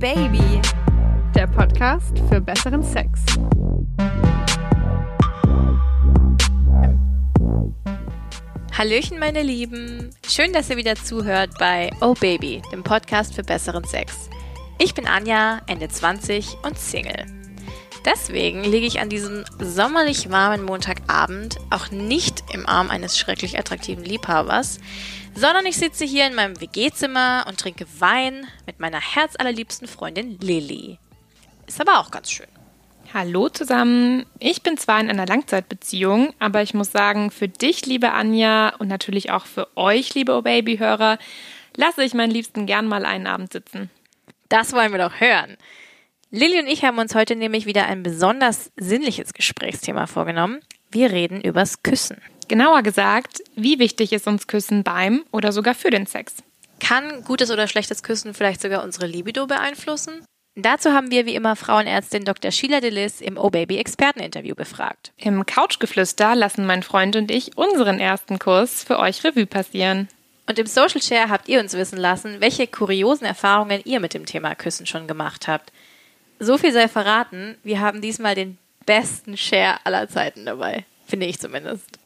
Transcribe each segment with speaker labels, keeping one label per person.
Speaker 1: Baby,
Speaker 2: der Podcast für besseren Sex.
Speaker 3: Hallöchen, meine Lieben. Schön, dass ihr wieder zuhört bei Oh Baby, dem Podcast für besseren Sex. Ich bin Anja, Ende 20 und Single. Deswegen liege ich an diesem sommerlich warmen Montagabend auch nicht im Arm eines schrecklich attraktiven Liebhabers, sondern ich sitze hier in meinem WG-Zimmer und trinke Wein mit meiner herzallerliebsten Freundin Lilly. Ist aber auch ganz schön.
Speaker 2: Hallo zusammen. Ich bin zwar in einer Langzeitbeziehung, aber ich muss sagen, für dich, liebe Anja, und natürlich auch für euch, liebe Oh Baby-Hörer, lasse ich meinen Liebsten gern mal einen Abend sitzen.
Speaker 3: Das wollen wir doch hören. Lilly und ich haben uns heute nämlich wieder ein besonders sinnliches Gesprächsthema vorgenommen. Wir reden übers Küssen.
Speaker 2: Genauer gesagt, wie wichtig ist uns Küssen beim oder sogar für den Sex?
Speaker 3: Kann gutes oder schlechtes Küssen vielleicht sogar unsere Libido beeinflussen? Dazu haben wir wie immer Frauenärztin Dr. Sheila Delis im O-Baby Experteninterview befragt.
Speaker 2: Im Couchgeflüster lassen mein Freund und ich unseren ersten Kurs für euch Revue passieren.
Speaker 3: Und im Social Share habt ihr uns wissen lassen, welche kuriosen Erfahrungen ihr mit dem Thema Küssen schon gemacht habt. So viel sei verraten, wir haben diesmal den besten Share aller Zeiten dabei. Finde ich zumindest.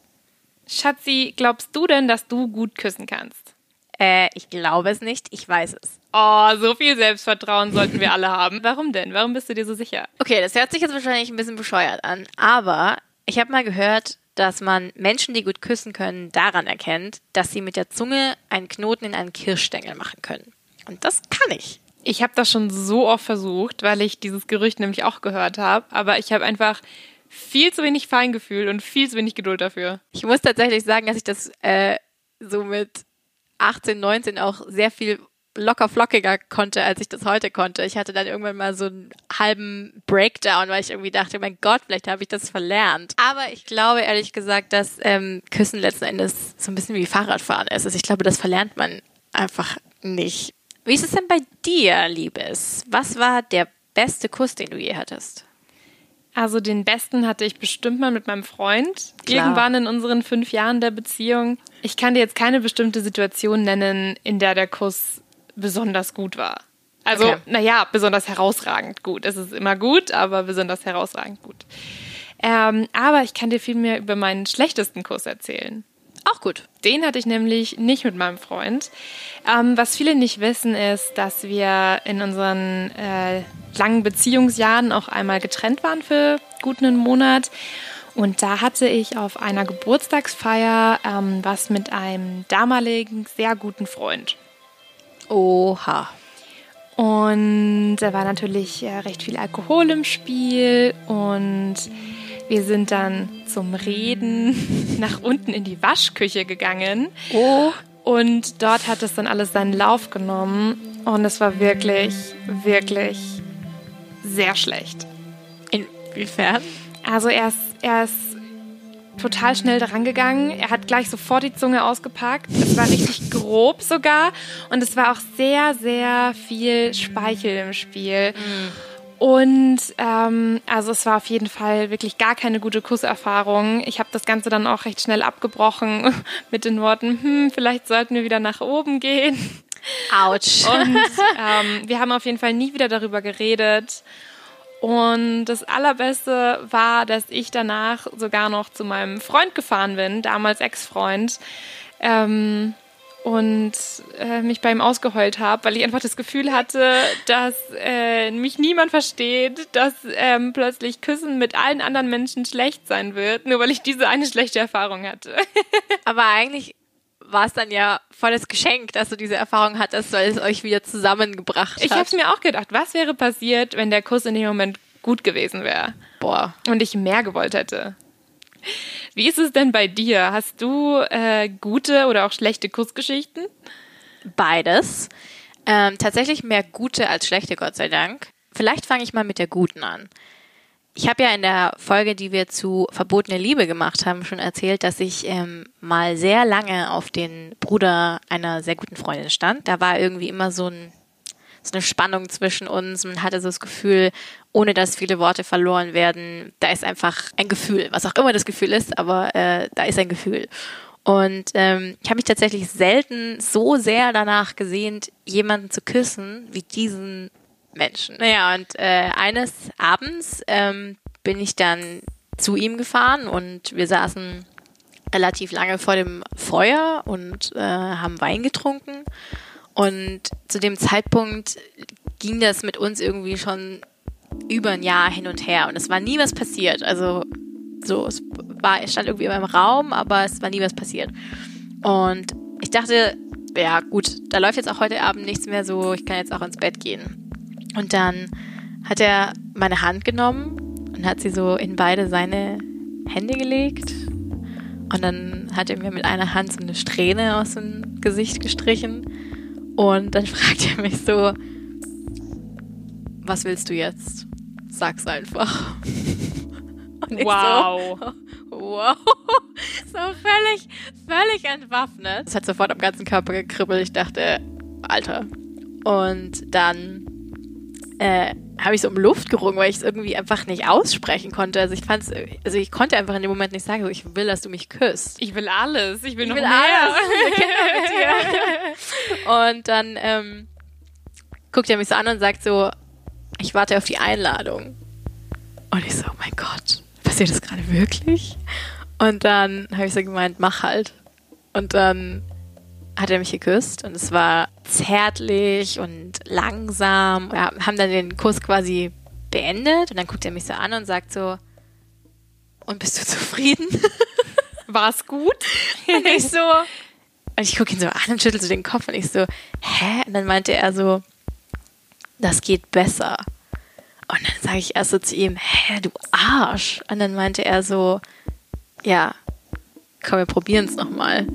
Speaker 2: Schatzi, glaubst du denn, dass du gut küssen kannst?
Speaker 3: Äh, ich glaube es nicht, ich weiß es.
Speaker 2: Oh, so viel Selbstvertrauen sollten wir alle haben. Warum denn? Warum bist du dir so sicher?
Speaker 3: Okay, das hört sich jetzt wahrscheinlich ein bisschen bescheuert an, aber ich habe mal gehört, dass man Menschen, die gut küssen können, daran erkennt, dass sie mit der Zunge einen Knoten in einen Kirschstängel machen können. Und das kann ich.
Speaker 2: Ich habe das schon so oft versucht, weil ich dieses Gerücht nämlich auch gehört habe, aber ich habe einfach viel zu wenig Feingefühl und viel zu wenig Geduld dafür.
Speaker 3: Ich muss tatsächlich sagen, dass ich das äh, so mit 18, 19 auch sehr viel locker flockiger konnte, als ich das heute konnte. Ich hatte dann irgendwann mal so einen halben Breakdown, weil ich irgendwie dachte, mein Gott, vielleicht habe ich das verlernt. Aber ich glaube ehrlich gesagt, dass ähm, Küssen letzten Endes so ein bisschen wie Fahrradfahren ist. Also ich glaube, das verlernt man einfach nicht. Wie ist es denn bei dir, Liebes? Was war der beste Kuss, den du je hattest?
Speaker 2: Also den besten hatte ich bestimmt mal mit meinem Freund.
Speaker 3: Klar.
Speaker 2: Irgendwann in unseren fünf Jahren der Beziehung. Ich kann dir jetzt keine bestimmte Situation nennen, in der der Kuss besonders gut war. Also,
Speaker 3: Okay.
Speaker 2: naja, besonders herausragend gut. Es ist immer gut, aber besonders herausragend gut. Ähm, aber ich kann dir viel mehr über meinen schlechtesten Kuss erzählen.
Speaker 3: Auch gut.
Speaker 2: Den hatte ich nämlich nicht mit meinem Freund. Ähm, was viele nicht wissen, ist, dass wir in unseren äh, langen Beziehungsjahren auch einmal getrennt waren für gut einen Monat. Und da hatte ich auf einer Geburtstagsfeier ähm, was mit einem damaligen sehr guten Freund.
Speaker 3: Oha.
Speaker 2: Und da war natürlich äh, recht viel Alkohol im Spiel und wir sind dann zum Reden nach unten in die Waschküche gegangen.
Speaker 3: Oh.
Speaker 2: Und dort hat es dann alles seinen Lauf genommen und es war wirklich, wirklich sehr schlecht.
Speaker 3: Inwiefern?
Speaker 2: Also er ist, er ist total schnell daran gegangen. Er hat gleich sofort die Zunge ausgepackt. Es war richtig grob sogar. Und es war auch sehr, sehr viel Speichel im Spiel. Und ähm, also es war auf jeden Fall wirklich gar keine gute Kusserfahrung. Ich habe das Ganze dann auch recht schnell abgebrochen mit den Worten, hm, vielleicht sollten wir wieder nach oben gehen.
Speaker 3: Autsch.
Speaker 2: Und ähm, wir haben auf jeden Fall nie wieder darüber geredet. Und das Allerbeste war, dass ich danach sogar noch zu meinem Freund gefahren bin, damals Ex-Freund, ähm, und äh, mich bei ihm ausgeheult habe, weil ich einfach das Gefühl hatte, dass äh, mich niemand versteht, dass ähm, plötzlich Küssen mit allen anderen Menschen schlecht sein wird, nur weil ich diese eine schlechte Erfahrung hatte.
Speaker 3: Aber eigentlich war es dann ja volles Geschenk, dass du diese Erfahrung hattest, weil es euch wieder zusammengebracht hat.
Speaker 2: Ich habe es mir auch gedacht, was wäre passiert, wenn der Kuss in dem Moment gut gewesen wäre?
Speaker 3: Boah.
Speaker 2: und ich mehr gewollt hätte. Wie ist es denn bei dir? Hast du äh, gute oder auch schlechte Kussgeschichten?
Speaker 3: Beides. Ähm, tatsächlich mehr gute als schlechte, Gott sei Dank. Vielleicht fange ich mal mit der guten an. Ich habe ja in der Folge, die wir zu Verbotene Liebe gemacht haben, schon erzählt, dass ich ähm, mal sehr lange auf den Bruder einer sehr guten Freundin stand. Da war irgendwie immer so, ein, so eine Spannung zwischen uns. Man hatte so das Gefühl, ohne dass viele Worte verloren werden, da ist einfach ein Gefühl, was auch immer das Gefühl ist, aber äh, da ist ein Gefühl. Und ähm, ich habe mich tatsächlich selten so sehr danach gesehnt, jemanden zu küssen, wie diesen Menschen. Naja, und äh, eines Abends ähm, bin ich dann zu ihm gefahren und wir saßen relativ lange vor dem Feuer und äh, haben Wein getrunken. Und zu dem Zeitpunkt ging das mit uns irgendwie schon über ein Jahr hin und her und es war nie was passiert. Also so, es war, stand irgendwie immer im Raum, aber es war nie was passiert. Und ich dachte, ja gut, da läuft jetzt auch heute Abend nichts mehr so, ich kann jetzt auch ins Bett gehen. Und dann hat er meine Hand genommen und hat sie so in beide seine Hände gelegt. Und dann hat er mir mit einer Hand so eine Strähne aus dem Gesicht gestrichen. Und dann fragt er mich so, was willst du jetzt? Sag's einfach.
Speaker 2: wow.
Speaker 3: So, wow. So völlig, völlig entwaffnet. Es hat sofort am ganzen Körper gekribbelt. Ich dachte, Alter. Und dann äh, habe ich so um Luft gerungen, weil ich es irgendwie einfach nicht aussprechen konnte. Also ich fand's, also ich konnte einfach in dem Moment nicht sagen, so, ich will, dass du mich küsst.
Speaker 2: Ich will alles. Ich will
Speaker 3: ich
Speaker 2: noch
Speaker 3: will
Speaker 2: mehr.
Speaker 3: alles. Und dann ähm, guckt er mich so an und sagt so, ich warte auf die Einladung. Und ich so, oh mein Gott, passiert das gerade wirklich? Und dann habe ich so gemeint, mach halt. Und dann hat er mich geküsst und es war zärtlich und langsam. Wir haben dann den Kuss quasi beendet und dann guckt er mich so an und sagt so, und bist du zufrieden?
Speaker 2: War's gut?
Speaker 3: Und ich so, und ich gucke ihn so an und schüttel so den Kopf und ich so, hä? Und dann meinte er so, das geht besser. Und dann sage ich erst so zu ihm, hä, du Arsch. Und dann meinte er so, ja, komm, wir probieren es nochmal.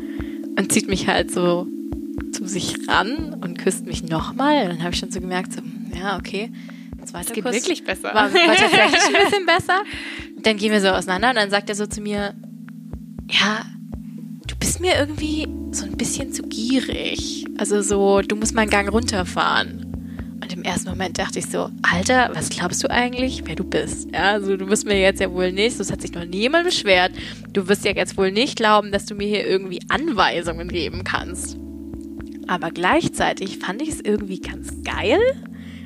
Speaker 3: Und zieht mich halt so zu sich ran und küsst mich nochmal. Und dann habe ich schon so gemerkt, so, ja, okay.
Speaker 2: Es geht Kuss wirklich besser.
Speaker 3: War, war tatsächlich ein bisschen besser. Dann gehen wir so auseinander und dann sagt er so zu mir, ja, du bist mir irgendwie so ein bisschen zu gierig. Also so, du musst mal einen Gang runterfahren. Und im ersten Moment dachte ich so, Alter, was glaubst du eigentlich, wer du bist? Ja, also du wirst mir jetzt ja wohl nicht, das hat sich noch niemand beschwert, du wirst ja jetzt wohl nicht glauben, dass du mir hier irgendwie Anweisungen geben kannst. Aber gleichzeitig fand ich es irgendwie ganz geil.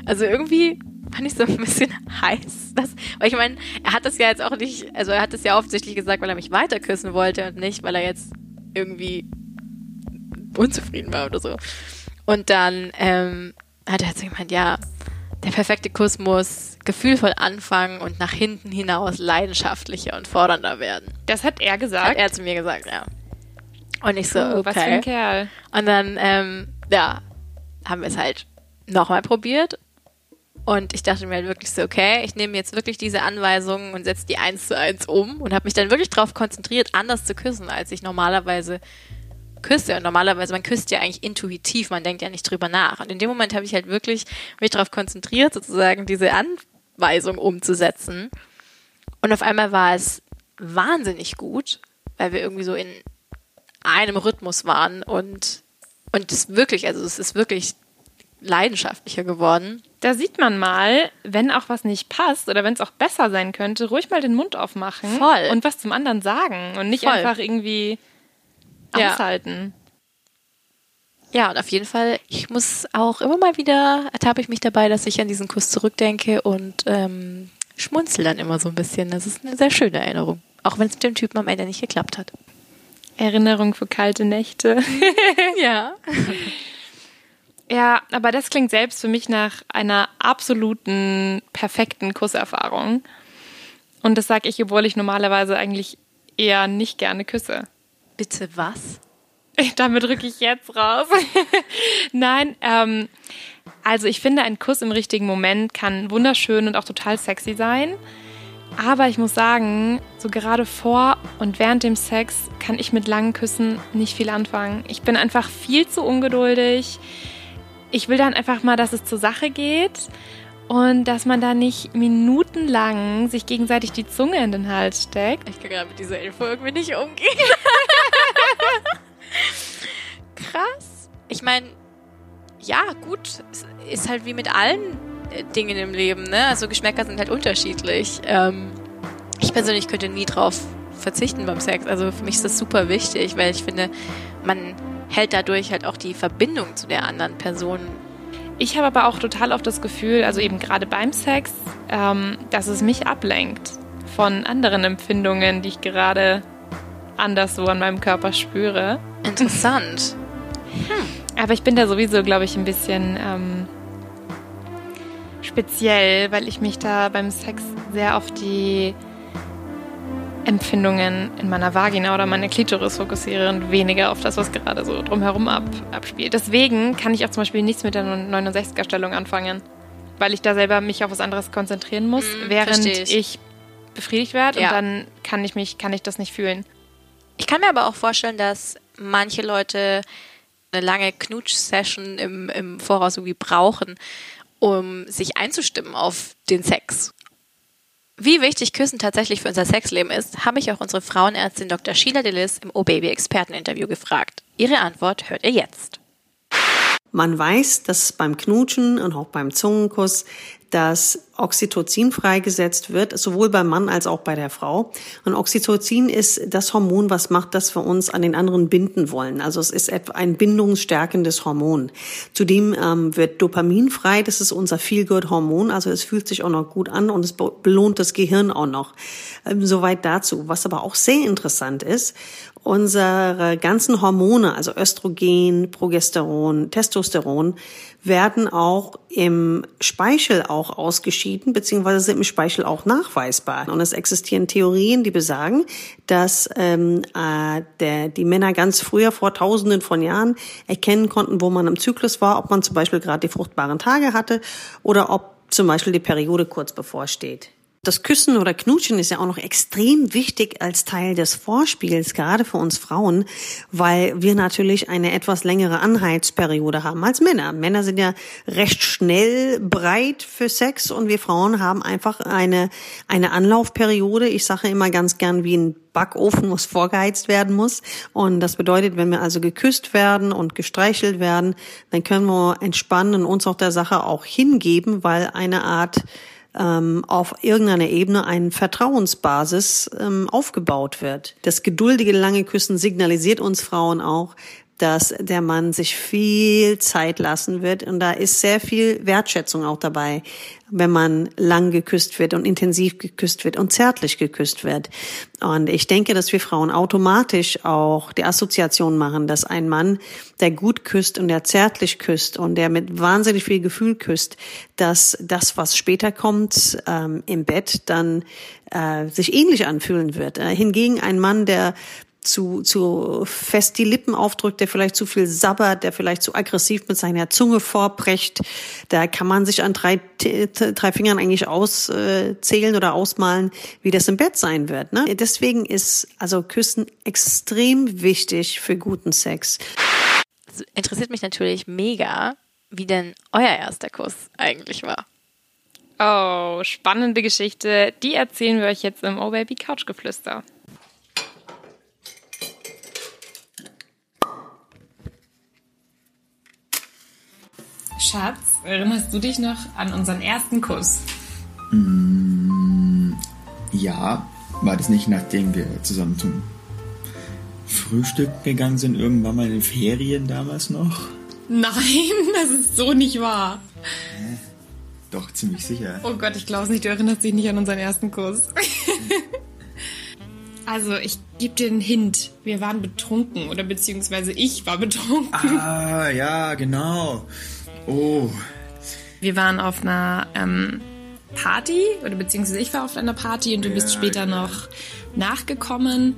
Speaker 3: Also irgendwie fand ich so ein bisschen heiß. Dass, weil ich meine, er hat das ja jetzt auch nicht, also er hat das ja offensichtlich gesagt, weil er mich weiter küssen wollte und nicht, weil er jetzt irgendwie unzufrieden war oder so. Und dann ähm, hat er so gemeint, ja, der perfekte Kuss muss gefühlvoll anfangen und nach hinten hinaus leidenschaftlicher und fordernder werden.
Speaker 2: Das hat er gesagt?
Speaker 3: Hat er zu mir gesagt, ja. Und ich so,
Speaker 2: Uh,
Speaker 3: okay.
Speaker 2: was für ein Kerl.
Speaker 3: Und dann, ähm, ja, haben wir es halt nochmal probiert. Und ich dachte mir halt wirklich so, okay, ich nehme jetzt wirklich diese Anweisungen und setze die eins zu eins um und habe mich dann wirklich darauf konzentriert, anders zu küssen, als ich normalerweise küsse. Und normalerweise, man küsst ja eigentlich intuitiv, man denkt ja nicht drüber nach. Und in dem Moment habe ich halt wirklich mich darauf konzentriert, sozusagen diese Anweisung umzusetzen. Und auf einmal war es wahnsinnig gut, weil wir irgendwie so in einem Rhythmus waren und und es wirklich, also es ist wirklich leidenschaftlicher geworden.
Speaker 2: Da sieht man mal, wenn auch was nicht passt oder wenn es auch besser sein könnte, ruhig mal den Mund aufmachen
Speaker 3: Voll.
Speaker 2: und was zum anderen sagen und nicht
Speaker 3: Voll.
Speaker 2: einfach irgendwie
Speaker 3: Ja.
Speaker 2: aushalten.
Speaker 3: Ja, und auf jeden Fall, ich muss auch immer mal wieder, ertappe ich mich dabei, dass ich an diesen Kuss zurückdenke und ähm, schmunzel dann immer so ein bisschen. Das ist eine sehr schöne Erinnerung. Auch wenn es mit dem Typen am Ende nicht geklappt hat.
Speaker 2: Erinnerung für kalte Nächte.
Speaker 3: Ja.
Speaker 2: Ja, aber das klingt selbst für mich nach einer absoluten, perfekten Kusserfahrung. Und das sage ich, obwohl ich normalerweise eigentlich eher nicht gerne küsse.
Speaker 3: Bitte was?
Speaker 2: Damit rücke ich jetzt raus. Nein, ähm, also ich finde, ein Kuss im richtigen Moment kann wunderschön und auch total sexy sein. Aber ich muss sagen, so gerade vor und während dem Sex kann ich mit langen Küssen nicht viel anfangen. Ich bin einfach viel zu ungeduldig. Ich will dann einfach mal, dass es zur Sache geht und dass man da nicht minutenlang sich gegenseitig die Zunge in den Hals steckt.
Speaker 3: Ich kann gerade mit dieser Info irgendwie nicht umgehen. Krass. Ich meine, ja, gut, es ist halt wie mit allen äh, Dingen im Leben, ne? Also Geschmäcker sind halt unterschiedlich. Ähm, ich persönlich könnte nie drauf verzichten beim Sex. Also für mich ist das super wichtig, weil ich finde, man hält dadurch halt auch die Verbindung zu der anderen Person
Speaker 2: Ich habe aber auch total oft das Gefühl, also eben gerade beim Sex, ähm, dass es mich ablenkt von anderen Empfindungen, die ich gerade anders so an meinem Körper spüre.
Speaker 3: Interessant.
Speaker 2: Hm. Aber ich bin da sowieso, glaube ich, ein bisschen ähm, speziell, weil ich mich da beim Sex sehr auf die Empfindungen in meiner Vagina oder meiner Klitoris fokussiere und weniger auf das, was gerade so drumherum ab, abspielt. Deswegen kann ich auch zum Beispiel nichts mit der 69er-Stellung anfangen, weil ich da selber mich auf was anderes konzentrieren muss, mm, während ich. ich. befriedigt werde ja. und dann kann ich mich, kann ich das nicht fühlen.
Speaker 3: Ich kann mir aber auch vorstellen, dass manche Leute eine lange Knutsch-Session im, im Voraus irgendwie brauchen, um sich einzustimmen auf den Sex. Wie wichtig Küssen tatsächlich für unser Sexleben ist, habe ich auch unsere Frauenärztin Dr. Sheila Dillis im O-Baby-Experteninterview gefragt. Ihre Antwort hört ihr jetzt.
Speaker 1: Man weiß, dass beim Knutschen und auch beim Zungenkuss dass Oxytocin freigesetzt wird, sowohl beim Mann als auch bei der Frau. Und Oxytocin ist das Hormon, was macht, dass wir uns an den anderen binden wollen. Also es ist ein bindungsstärkendes Hormon. Zudem ähm, wird Dopamin frei, das ist unser Feel-Good-Hormon, also es fühlt sich auch noch gut an und es belohnt das Gehirn auch noch. Ähm, soweit dazu. Was aber auch sehr interessant ist, unsere ganzen Hormone, also Östrogen, Progesteron, Testosteron, werden auch im Speichel auch ausgeschieden, beziehungsweise sind im Speichel auch nachweisbar. Und es existieren Theorien, die besagen, dass ähm, äh, der, die Männer ganz früher, vor tausenden von Jahren, erkennen konnten, wo man im Zyklus war, ob man zum Beispiel gerade die fruchtbaren Tage hatte oder ob zum Beispiel die Periode kurz bevorsteht. Das Küssen oder Knutschen ist ja auch noch extrem wichtig als Teil des Vorspiels, gerade für uns Frauen, weil wir natürlich eine etwas längere Anheizperiode haben als Männer. Männer sind ja recht schnell breit für Sex und wir Frauen haben einfach eine, eine Anlaufperiode. Ich sage immer ganz gern wie ein Backofen, was vorgeheizt werden muss. Und das bedeutet, wenn wir also geküsst werden und gestreichelt werden, dann können wir entspannen und uns auch der Sache auch hingeben, weil eine Art ähm, auf irgendeiner Ebene eine Vertrauensbasis ähm, aufgebaut wird. Das geduldige lange Küssen signalisiert uns Frauen auch, dass der Mann sich viel Zeit lassen wird und da ist sehr viel Wertschätzung auch dabei, wenn man lang geküsst wird und intensiv geküsst wird und zärtlich geküsst wird. Und ich denke, dass wir Frauen automatisch auch die Assoziation machen, dass ein Mann, der gut küsst und der zärtlich küsst und der mit wahnsinnig viel Gefühl küsst, dass das, was später kommt ähm, im Bett, dann äh, sich ähnlich anfühlen wird. Äh, hingegen ein Mann, der zu, zu fest die Lippen aufdrückt, der vielleicht zu viel sabbert, der vielleicht zu aggressiv mit seiner Zunge vorbrecht. Da kann man sich an drei, drei Fingern eigentlich auszählen oder ausmalen, wie das im Bett sein wird. Ne? Deswegen ist also Küssen extrem wichtig für guten Sex.
Speaker 3: Interessiert mich natürlich mega, wie denn euer erster Kuss eigentlich war.
Speaker 2: Oh, spannende Geschichte. Die erzählen wir euch jetzt im Oh Baby Couchgeflüster. Schatz, erinnerst du dich noch an unseren ersten Kuss?
Speaker 4: Mm, ja, war das nicht nachdem wir zusammen zum Frühstück gegangen sind, irgendwann mal in den Ferien damals noch?
Speaker 2: Nein, das ist so nicht wahr.
Speaker 4: Hä? Doch, ziemlich sicher.
Speaker 2: Oh Gott, ich glaube es nicht, du erinnerst dich nicht an unseren ersten Kuss. also, ich gebe dir einen Hint. Wir waren betrunken oder beziehungsweise ich war betrunken.
Speaker 4: Ah, ja, genau. Oh.
Speaker 2: Wir waren auf einer ähm, Party oder beziehungsweise ich war auf einer Party und du ja, bist später ja. noch nachgekommen.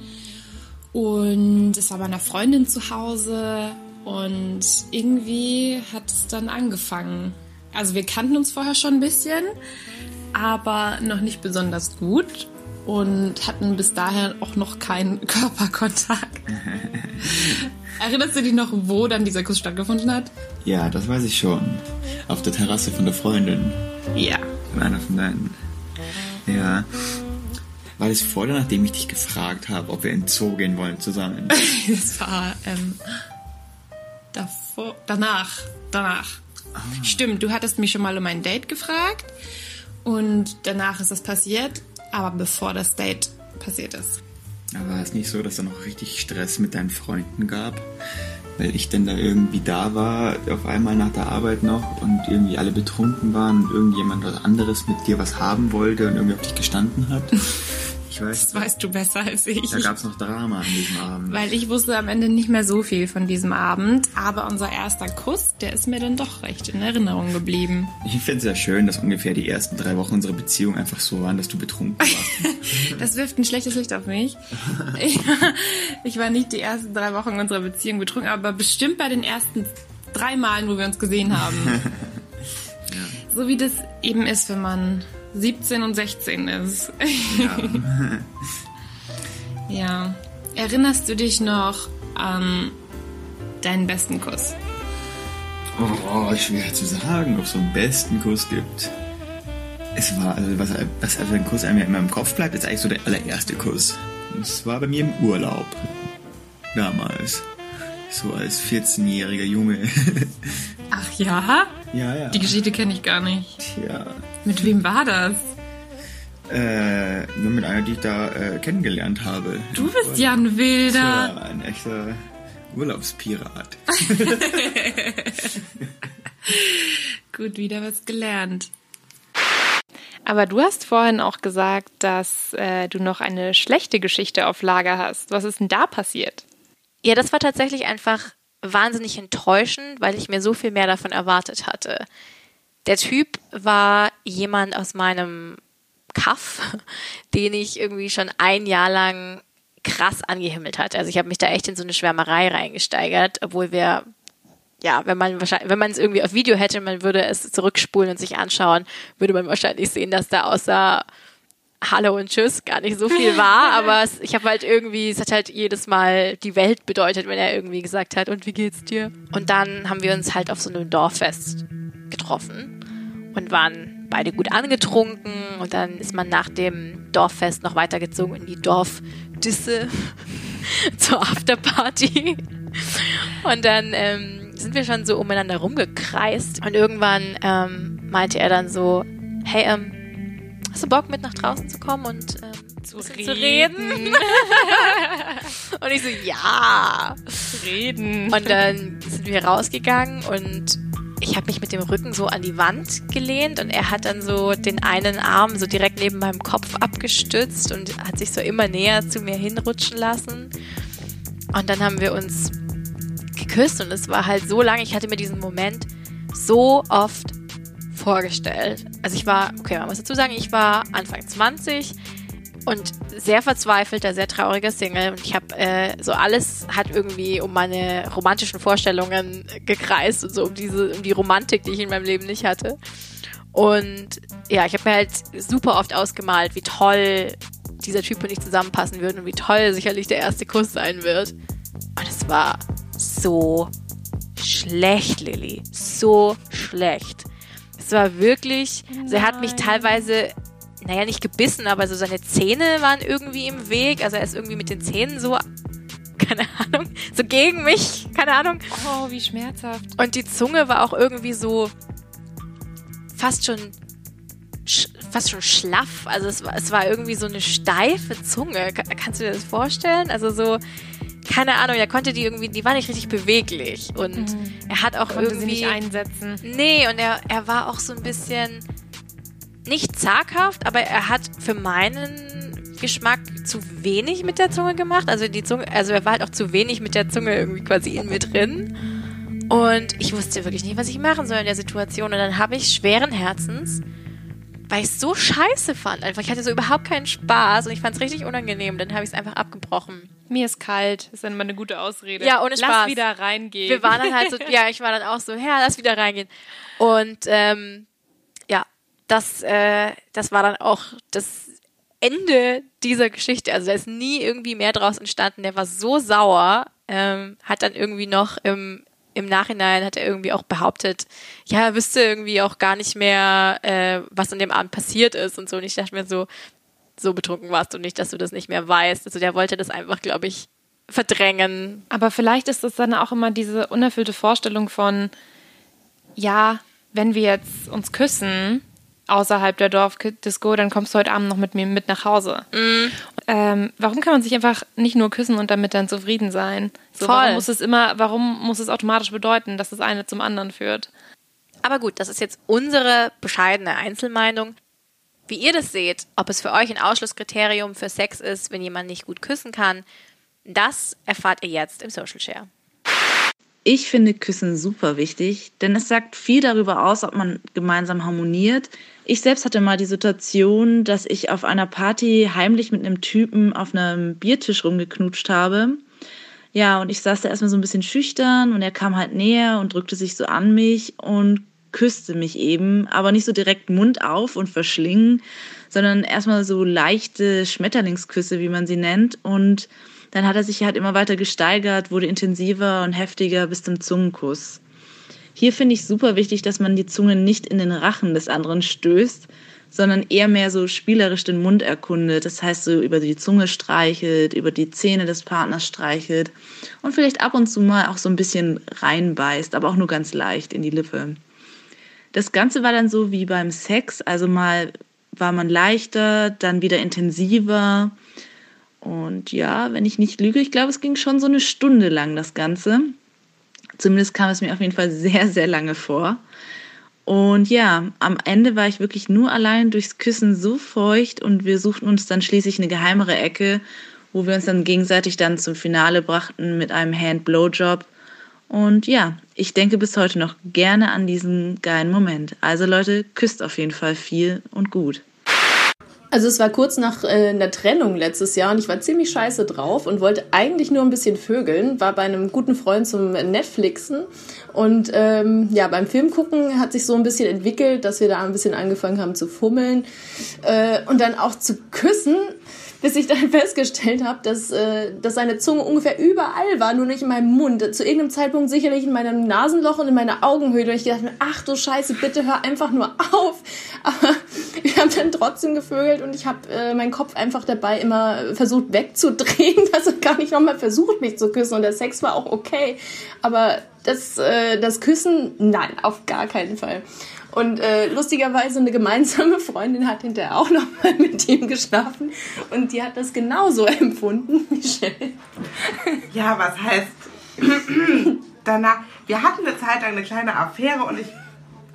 Speaker 2: Und es war bei einer Freundin zu Hause und irgendwie hat es dann angefangen. Also wir kannten uns vorher schon ein bisschen, aber noch nicht besonders gut und hatten bis dahin auch noch keinen Körperkontakt. Erinnerst du dich noch, wo dann dieser Kuss stattgefunden hat?
Speaker 4: Ja, das weiß ich schon. Auf der Terrasse von der Freundin.
Speaker 2: Ja.
Speaker 4: Von einer von deinen. Ja. War das vor oder nachdem ich dich gefragt habe, ob wir in den Zoo gehen wollen zusammen?
Speaker 2: das war ähm, davor, danach, danach. Ah. Stimmt, du hattest mich schon mal um ein Date gefragt und danach ist das passiert, aber bevor das Date passiert ist.
Speaker 4: Aber war es nicht so, dass da noch richtig Stress mit deinen Freunden gab? weil ich dann da irgendwie da war, auf einmal nach der Arbeit noch und irgendwie alle betrunken waren und irgendjemand was anderes mit dir was haben wollte und irgendwie auf dich gestanden hat.
Speaker 5: Ich weiß, das weißt du besser als ich.
Speaker 4: Da gab es noch Drama an diesem Abend.
Speaker 5: Weil ich wusste am Ende nicht mehr so viel von diesem Abend, aber unser erster Kuss, der ist mir dann doch recht in Erinnerung geblieben.
Speaker 4: Ich finde es sehr schön, dass ungefähr die ersten drei Wochen unserer Beziehung einfach so waren, dass du betrunken warst.
Speaker 5: das wirft ein schlechtes Licht auf mich. Ich, ich war nicht die ersten drei Wochen unserer Beziehung betrunken, aber bestimmt bei den ersten drei Malen, wo wir uns gesehen haben. ja. So wie das eben ist, wenn man 17 und 16 ist. Ja. ja. Erinnerst du dich noch an deinen besten Kuss?
Speaker 4: Oh, schwer zu sagen, ob es so einen besten Kuss gibt. Es war, also was, was also ein Kuss einem ja immer im Kopf bleibt, ist eigentlich so der allererste Kuss. Das war bei mir im Urlaub. Damals. So als 14-jähriger Junge.
Speaker 5: Ach ja?
Speaker 4: Ja, ja.
Speaker 5: Die Geschichte kenne ich gar nicht.
Speaker 4: Tja.
Speaker 5: Mit wem war das?
Speaker 4: Äh, nur mit einer, die ich da äh, kennengelernt habe.
Speaker 5: Du bist ja ein Wilder.
Speaker 4: Ja, ein echter Urlaubspirat.
Speaker 5: Gut, wieder was gelernt.
Speaker 2: Aber du hast vorhin auch gesagt, dass äh, du noch eine schlechte Geschichte auf Lager hast. Was ist denn da passiert?
Speaker 3: Ja, das war tatsächlich einfach wahnsinnig enttäuschend, weil ich mir so viel mehr davon erwartet hatte. Der Typ war jemand aus meinem Kaff, den ich irgendwie schon ein Jahr lang krass angehimmelt hatte. Also ich habe mich da echt in so eine Schwärmerei reingesteigert, obwohl wir ja, wenn man wahrscheinlich, wenn man es irgendwie auf Video hätte, man würde es zurückspulen und sich anschauen, würde man wahrscheinlich sehen, dass da außer Hallo und Tschüss gar nicht so viel war, aber es, ich habe halt irgendwie, es hat halt jedes Mal die Welt bedeutet, wenn er irgendwie gesagt hat, und wie geht's dir? Und dann haben wir uns halt auf so einem Dorffest getroffen und waren beide gut angetrunken und dann ist man nach dem Dorffest noch weitergezogen in die Dorfdisse zur Afterparty. Und dann ähm, sind wir schon so umeinander rumgekreist und irgendwann ähm, meinte er dann so, hey, ähm, hast du Bock mit nach draußen zu kommen und ähm, zu, reden. zu reden? und ich so, ja.
Speaker 2: Reden.
Speaker 3: Und dann sind wir rausgegangen und ich habe mich mit dem Rücken so an die Wand gelehnt und er hat dann so den einen Arm so direkt neben meinem Kopf abgestützt und hat sich so immer näher zu mir hinrutschen lassen. Und dann haben wir uns geküsst und es war halt so lange, ich hatte mir diesen Moment so oft vorgestellt. Also ich war, okay, man muss dazu sagen, ich war Anfang 20 und sehr verzweifelter, sehr trauriger Single. Und ich habe äh, so alles hat irgendwie um meine romantischen Vorstellungen gekreist und so um diese, um die Romantik, die ich in meinem Leben nicht hatte. Und ja, ich habe mir halt super oft ausgemalt, wie toll dieser Typ und ich zusammenpassen würden und wie toll sicherlich der erste Kuss sein wird. Und es war so schlecht, Lilly. So schlecht. Es war wirklich, also er hat mich teilweise, naja, nicht gebissen, aber so seine Zähne waren irgendwie im Weg. Also er ist irgendwie mit den Zähnen so, keine Ahnung, so gegen mich, keine Ahnung.
Speaker 2: Oh, wie schmerzhaft.
Speaker 3: Und die Zunge war auch irgendwie so fast schon fast schon schlaff. Also es war, es war irgendwie so eine steife Zunge. Kannst du dir das vorstellen? Also so, keine Ahnung, er konnte die irgendwie, die war nicht richtig beweglich und mhm. er hat auch
Speaker 2: konnte
Speaker 3: irgendwie
Speaker 2: nicht einsetzen.
Speaker 3: Nee, und er, er war auch so ein bisschen nicht zaghaft, aber er hat für meinen Geschmack zu wenig mit der Zunge gemacht. Also die Zunge, also er war halt auch zu wenig mit der Zunge irgendwie quasi in mir drin. Und ich wusste wirklich nicht, was ich machen soll in der Situation. Und dann habe ich schweren Herzens weil ich es so scheiße fand. Einfach, ich hatte so überhaupt keinen Spaß und ich fand es richtig unangenehm. Dann habe ich es einfach abgebrochen.
Speaker 2: Mir ist kalt. Das ist dann immer eine gute Ausrede.
Speaker 3: Ja, ohne Spaß.
Speaker 2: Lass wieder reingehen.
Speaker 3: Wir waren dann halt so, ja, ich war dann auch so, ja, lass wieder reingehen. Und ähm, ja, das, äh, das war dann auch das Ende dieser Geschichte. Also da ist nie irgendwie mehr draus entstanden. Der war so sauer, ähm, hat dann irgendwie noch im im Nachhinein hat er irgendwie auch behauptet, ja, er wüsste irgendwie auch gar nicht mehr, äh, was an dem Abend passiert ist und so. Und ich dachte mir so, so betrunken warst du nicht, dass du das nicht mehr weißt. Also der wollte das einfach, glaube ich, verdrängen.
Speaker 2: Aber vielleicht ist es dann auch immer diese unerfüllte Vorstellung von, ja, wenn wir jetzt uns küssen außerhalb der Dorfdisco, dann kommst du heute Abend noch mit mir mit nach Hause.
Speaker 3: Mm.
Speaker 2: Ähm, warum kann man sich einfach nicht nur küssen und damit dann zufrieden sein? So,
Speaker 3: Voll.
Speaker 2: Warum muss es immer, warum muss es automatisch bedeuten, dass das eine zum anderen führt?
Speaker 3: Aber gut, das ist jetzt unsere bescheidene Einzelmeinung. Wie ihr das seht, ob es für euch ein Ausschlusskriterium für Sex ist, wenn jemand nicht gut küssen kann, das erfahrt ihr jetzt im Social Share.
Speaker 6: Ich finde Küssen super wichtig, denn es sagt viel darüber aus, ob man gemeinsam harmoniert. Ich selbst hatte mal die Situation, dass ich auf einer Party heimlich mit einem Typen auf einem Biertisch rumgeknutscht habe. Ja, und ich saß da erstmal so ein bisschen schüchtern und er kam halt näher und drückte sich so an mich und küsste mich eben, aber nicht so direkt Mund auf und verschlingen, sondern erstmal so leichte Schmetterlingsküsse, wie man sie nennt. Und dann hat er sich halt immer weiter gesteigert, wurde intensiver und heftiger bis zum Zungenkuss. Hier finde ich super wichtig, dass man die Zunge nicht in den Rachen des anderen stößt, sondern eher mehr so spielerisch den Mund erkundet. Das heißt, so über die Zunge streichelt, über die Zähne des Partners streichelt und vielleicht ab und zu mal auch so ein bisschen reinbeißt, aber auch nur ganz leicht in die Lippe. Das Ganze war dann so wie beim Sex, also mal war man leichter, dann wieder intensiver. Und ja, wenn ich nicht lüge, ich glaube, es ging schon so eine Stunde lang das Ganze. Zumindest kam es mir auf jeden Fall sehr, sehr lange vor. Und ja, am Ende war ich wirklich nur allein durchs Küssen so feucht und wir suchten uns dann schließlich eine geheimere Ecke, wo wir uns dann gegenseitig dann zum Finale brachten mit einem Hand-Blowjob. Und ja, ich denke bis heute noch gerne an diesen geilen Moment. Also Leute, küsst auf jeden Fall viel und gut.
Speaker 7: Also es war kurz nach äh, einer Trennung letztes Jahr und ich war ziemlich scheiße drauf und wollte eigentlich nur ein bisschen vögeln, war bei einem guten Freund zum Netflixen und ähm, ja, beim Film gucken hat sich so ein bisschen entwickelt, dass wir da ein bisschen angefangen haben zu fummeln äh, und dann auch zu küssen bis ich dann festgestellt habe, dass, äh, dass seine Zunge ungefähr überall war, nur nicht in meinem Mund. Zu irgendeinem Zeitpunkt sicherlich in meinem Nasenloch und in meiner Augenhöhle. Und ich dachte mir, ach du Scheiße, bitte hör einfach nur auf. Aber wir haben dann trotzdem gevögelt und ich habe äh, meinen Kopf einfach dabei immer versucht wegzudrehen, dass er gar nicht nochmal versucht, mich zu küssen. Und der Sex war auch okay. Aber das, äh, das Küssen, nein, auf gar keinen Fall. Und äh, lustigerweise eine gemeinsame Freundin hat hinterher auch noch mal mit ihm geschlafen und die hat das genauso empfunden, Michelle.
Speaker 8: Ja, was heißt danach? Wir hatten eine Zeit lang eine kleine Affäre und ich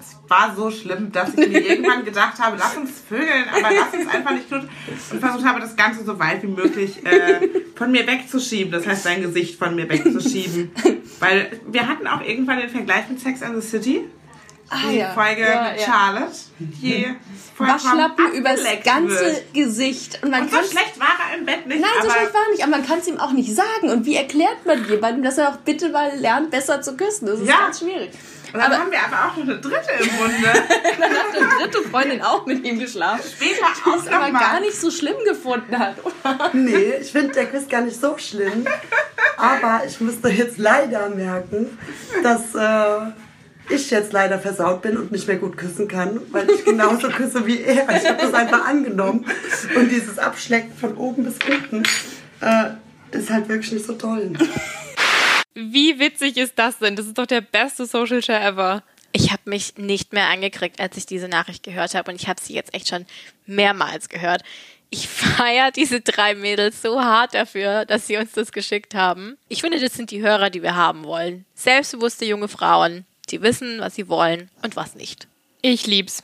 Speaker 8: es war so schlimm, dass ich mir irgendwann gedacht habe, lass uns vögeln, aber lass uns einfach nicht tun. Und versucht habe, das Ganze so weit wie möglich äh, von mir wegzuschieben. Das heißt, sein Gesicht von mir wegzuschieben. Weil wir hatten auch irgendwann den Vergleich mit Sex and the City.
Speaker 7: Ah,
Speaker 8: die
Speaker 7: ja.
Speaker 8: Folge
Speaker 7: Ja,
Speaker 8: mit
Speaker 7: ja.
Speaker 8: Charlotte, die
Speaker 7: Waschlappen übers ganze
Speaker 8: wird.
Speaker 7: Gesicht. Und man
Speaker 8: Und so
Speaker 7: kann
Speaker 8: schlecht war er im Bett nicht,
Speaker 7: Nein, so schlecht war er nicht, aber man kann es ihm auch nicht sagen. Und wie erklärt man jemandem, dass er auch bitte mal lernt, besser zu küssen? Das ist
Speaker 8: Ja.
Speaker 7: ganz schwierig.
Speaker 8: und dann
Speaker 7: aber-
Speaker 8: haben wir aber auch noch eine dritte im Bunde.
Speaker 7: Dann hat eine dritte Freundin auch mit ihm geschlafen.
Speaker 8: Später
Speaker 7: Die
Speaker 8: auch
Speaker 7: es aber
Speaker 8: noch
Speaker 7: gar
Speaker 8: mal.
Speaker 7: nicht so schlimm gefunden hat, oder?
Speaker 9: Nee, ich finde der Quiz gar nicht so schlimm. Aber ich müsste jetzt leider merken, dass äh, ich jetzt leider versaut bin und nicht mehr gut küssen kann, weil ich genauso küsse wie er. Ich habe das einfach angenommen. Und dieses Abschlecken von oben bis unten äh, ist halt wirklich nicht so toll.
Speaker 2: Wie witzig ist das denn? Das ist doch der beste Social Share ever.
Speaker 3: Ich habe mich nicht mehr angekriegt, als ich diese Nachricht gehört habe und ich habe sie jetzt echt schon mehrmals gehört. Ich feiere diese drei Mädels so hart dafür, dass sie uns das geschickt haben. Ich finde, das sind die Hörer, die wir haben wollen. Selbstbewusste junge Frauen, die wissen, was sie wollen und was nicht.
Speaker 2: Ich lieb's.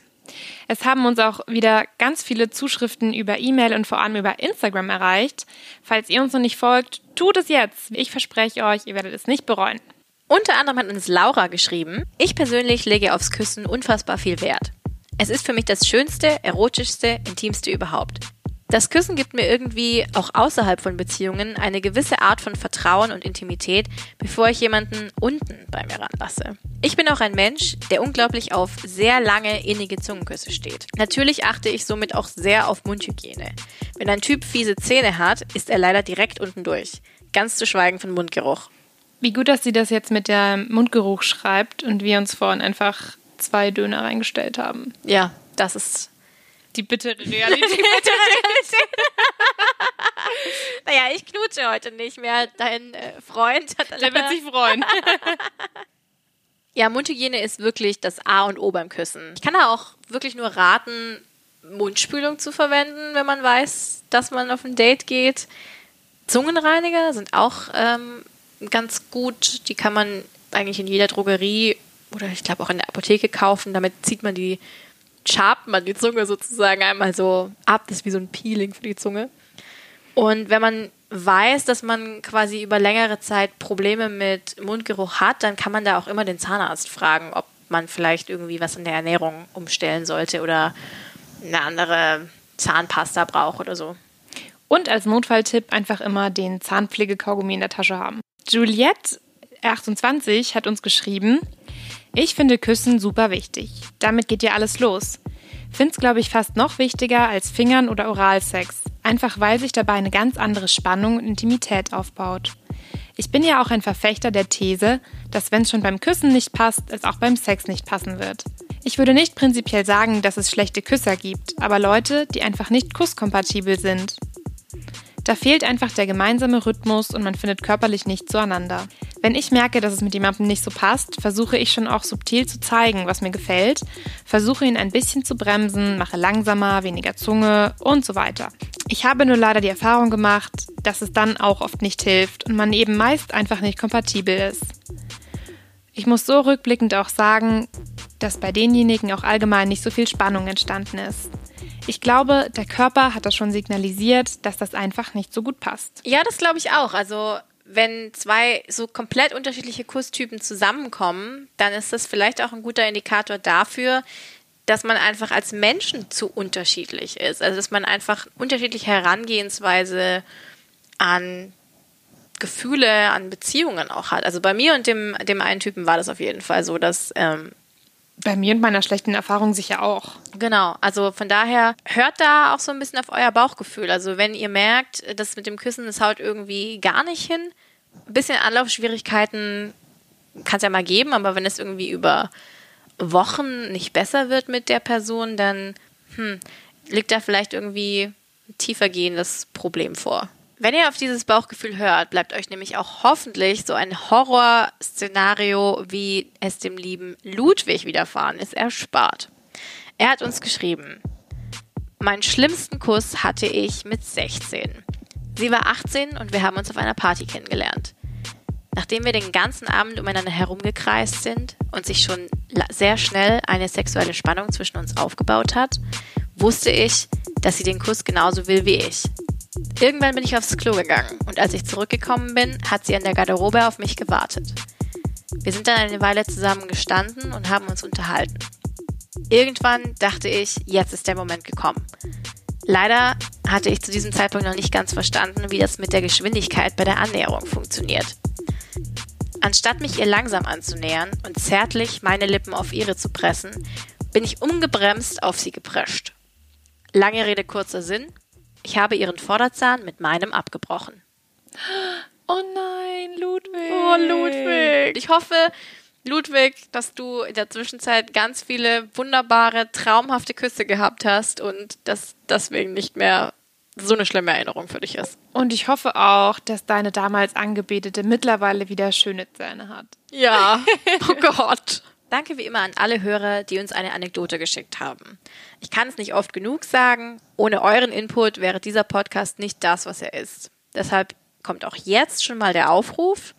Speaker 2: Es haben uns auch wieder ganz viele Zuschriften über E-Mail und vor allem über Instagram erreicht. Falls ihr uns noch nicht folgt, tut es jetzt. Ich verspreche euch, ihr werdet es nicht bereuen.
Speaker 3: Unter anderem hat uns Laura geschrieben, ich persönlich lege aufs Küssen unfassbar viel Wert. Es ist für mich das schönste, erotischste, intimste überhaupt. Das Küssen gibt mir irgendwie auch außerhalb von Beziehungen eine gewisse Art von Vertrauen und Intimität, bevor ich jemanden unten bei mir ranlasse. Ich bin auch ein Mensch, der unglaublich auf sehr lange innige Zungenküsse steht. Natürlich achte ich somit auch sehr auf Mundhygiene. Wenn ein Typ fiese Zähne hat, ist er leider direkt unten durch. Ganz zu schweigen von Mundgeruch.
Speaker 2: Wie gut, dass sie das jetzt mit dem Mundgeruch schreibt und wir uns vorhin einfach zwei Döner reingestellt haben.
Speaker 3: Ja, das ist
Speaker 2: Die bittere Realität.
Speaker 3: Naja, ich knutsche heute nicht mehr. Dein äh, Freund hat
Speaker 2: Der wird sich freuen.
Speaker 3: Ja, Mundhygiene ist wirklich das A und O beim Küssen. Ich kann da auch wirklich nur raten, Mundspülung zu verwenden, wenn man weiß, dass man auf ein Date geht. Zungenreiniger sind auch ähm, ganz gut. Die kann man eigentlich in jeder Drogerie oder ich glaube auch in der Apotheke kaufen. Damit zieht man die, schabt man die Zunge sozusagen einmal so ab. Das ist wie so ein Peeling für die Zunge. Und wenn man weiß, dass man quasi über längere Zeit Probleme mit Mundgeruch hat, dann kann man da auch immer den Zahnarzt fragen, ob man vielleicht irgendwie was in der Ernährung umstellen sollte oder eine andere Zahnpasta braucht oder so.
Speaker 2: Und als Notfalltipp einfach immer den Zahnpflegekaugummi in der Tasche haben. Juliette, 28, hat uns geschrieben, ich finde Küssen super wichtig. Damit geht ja alles los. Find's, glaube ich, fast noch wichtiger als Fingern oder Oralsex. Einfach weil sich dabei eine ganz andere Spannung und Intimität aufbaut. Ich bin ja auch ein Verfechter der These, dass wenn es schon beim Küssen nicht passt, es auch beim Sex nicht passen wird. Ich würde nicht prinzipiell sagen, dass es schlechte Küsser gibt, aber Leute, die einfach nicht kusskompatibel sind. Da fehlt einfach der gemeinsame Rhythmus und man findet körperlich nicht zueinander. Wenn ich merke, dass es mit jemandem nicht so passt, versuche ich schon auch subtil zu zeigen, was mir gefällt, versuche ihn ein bisschen zu bremsen, mache langsamer, weniger Zunge und so weiter. Ich habe nur leider die Erfahrung gemacht, dass es dann auch oft nicht hilft und man eben meist einfach nicht kompatibel ist. Ich muss so rückblickend auch sagen, dass bei denjenigen auch allgemein nicht so viel Spannung entstanden ist. Ich glaube, der Körper hat das schon signalisiert, dass das einfach nicht so gut passt.
Speaker 3: Ja, das glaube ich auch. Also wenn zwei so komplett unterschiedliche Kusstypen zusammenkommen, dann ist das vielleicht auch ein guter Indikator dafür, dass man einfach als Menschen zu unterschiedlich ist. Also dass man einfach unterschiedliche Herangehensweise an Gefühle, an Beziehungen auch hat. Also bei mir und dem, dem einen Typen war das auf jeden Fall so, dass ähm,
Speaker 2: bei mir und meiner schlechten Erfahrung sicher auch.
Speaker 3: Genau, also von daher hört da auch so ein bisschen auf euer Bauchgefühl. Also wenn ihr merkt, dass mit dem Küssen das haut irgendwie gar nicht hin, ein bisschen Anlaufschwierigkeiten kann es ja mal geben, aber wenn es irgendwie über Wochen nicht besser wird mit der Person, dann hm, liegt da vielleicht irgendwie ein tiefer gehendes Problem vor. Wenn ihr auf dieses Bauchgefühl hört, bleibt euch nämlich auch hoffentlich so ein Horrorszenario, wie es dem lieben Ludwig widerfahren ist, erspart. Er hat uns geschrieben, meinen schlimmsten Kuss hatte ich mit 16. Sie war 18 und wir haben uns auf einer Party kennengelernt. Nachdem wir den ganzen Abend umeinander herumgekreist sind und sich schon sehr schnell eine sexuelle Spannung zwischen uns aufgebaut hat, wusste ich, dass sie den Kuss genauso will wie ich. Irgendwann bin ich aufs Klo gegangen und als ich zurückgekommen bin, hat sie an der Garderobe auf mich gewartet. Wir sind dann eine Weile zusammen gestanden und haben uns unterhalten. Irgendwann dachte ich, jetzt ist der Moment gekommen. Leider hatte ich zu diesem Zeitpunkt noch nicht ganz verstanden, wie das mit der Geschwindigkeit bei der Annäherung funktioniert. Anstatt mich ihr langsam anzunähern und zärtlich meine Lippen auf ihre zu pressen, bin ich ungebremst auf sie geprescht. Lange Rede, kurzer Sinn. Ich habe ihren Vorderzahn mit meinem abgebrochen.
Speaker 2: Oh nein, Ludwig.
Speaker 3: Oh, Ludwig. Ich hoffe, Ludwig, dass du in der Zwischenzeit ganz viele wunderbare, traumhafte Küsse gehabt hast und dass deswegen nicht mehr so eine schlimme Erinnerung für dich ist.
Speaker 2: Und ich hoffe auch, dass deine damals Angebetete mittlerweile wieder schöne Zähne hat.
Speaker 3: Ja. Oh Gott. Danke wie immer an alle Hörer, die uns eine Anekdote geschickt haben. Ich kann es nicht oft genug sagen, ohne euren Input wäre dieser Podcast nicht das, was er ist. Deshalb kommt auch jetzt schon mal der Aufruf.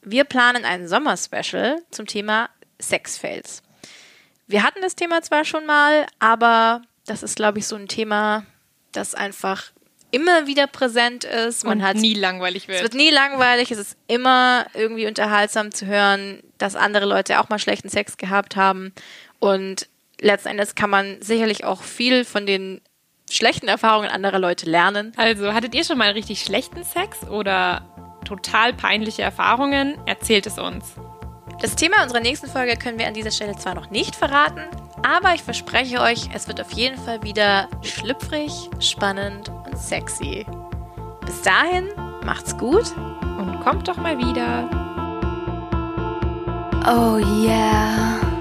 Speaker 3: Wir planen ein Sommerspecial zum Thema Sexfails. Wir hatten das Thema zwar schon mal, aber das ist, glaube ich, so ein Thema, das einfach immer wieder präsent ist.
Speaker 2: Man Und hat nie langweilig wird.
Speaker 3: Es wird nie langweilig. Es ist immer irgendwie unterhaltsam zu hören, dass andere Leute auch mal schlechten Sex gehabt haben. Und letzten Endes kann man sicherlich auch viel von den schlechten Erfahrungen anderer Leute lernen.
Speaker 2: Also, hattet ihr schon mal richtig schlechten Sex oder total peinliche Erfahrungen? Erzählt es uns.
Speaker 3: Das Thema unserer nächsten Folge können wir an dieser Stelle zwar noch nicht verraten, aber ich verspreche euch, es wird auf jeden Fall wieder schlüpfrig, spannend und sexy. Bis dahin, macht's gut
Speaker 2: und kommt doch mal wieder.
Speaker 3: Oh yeah.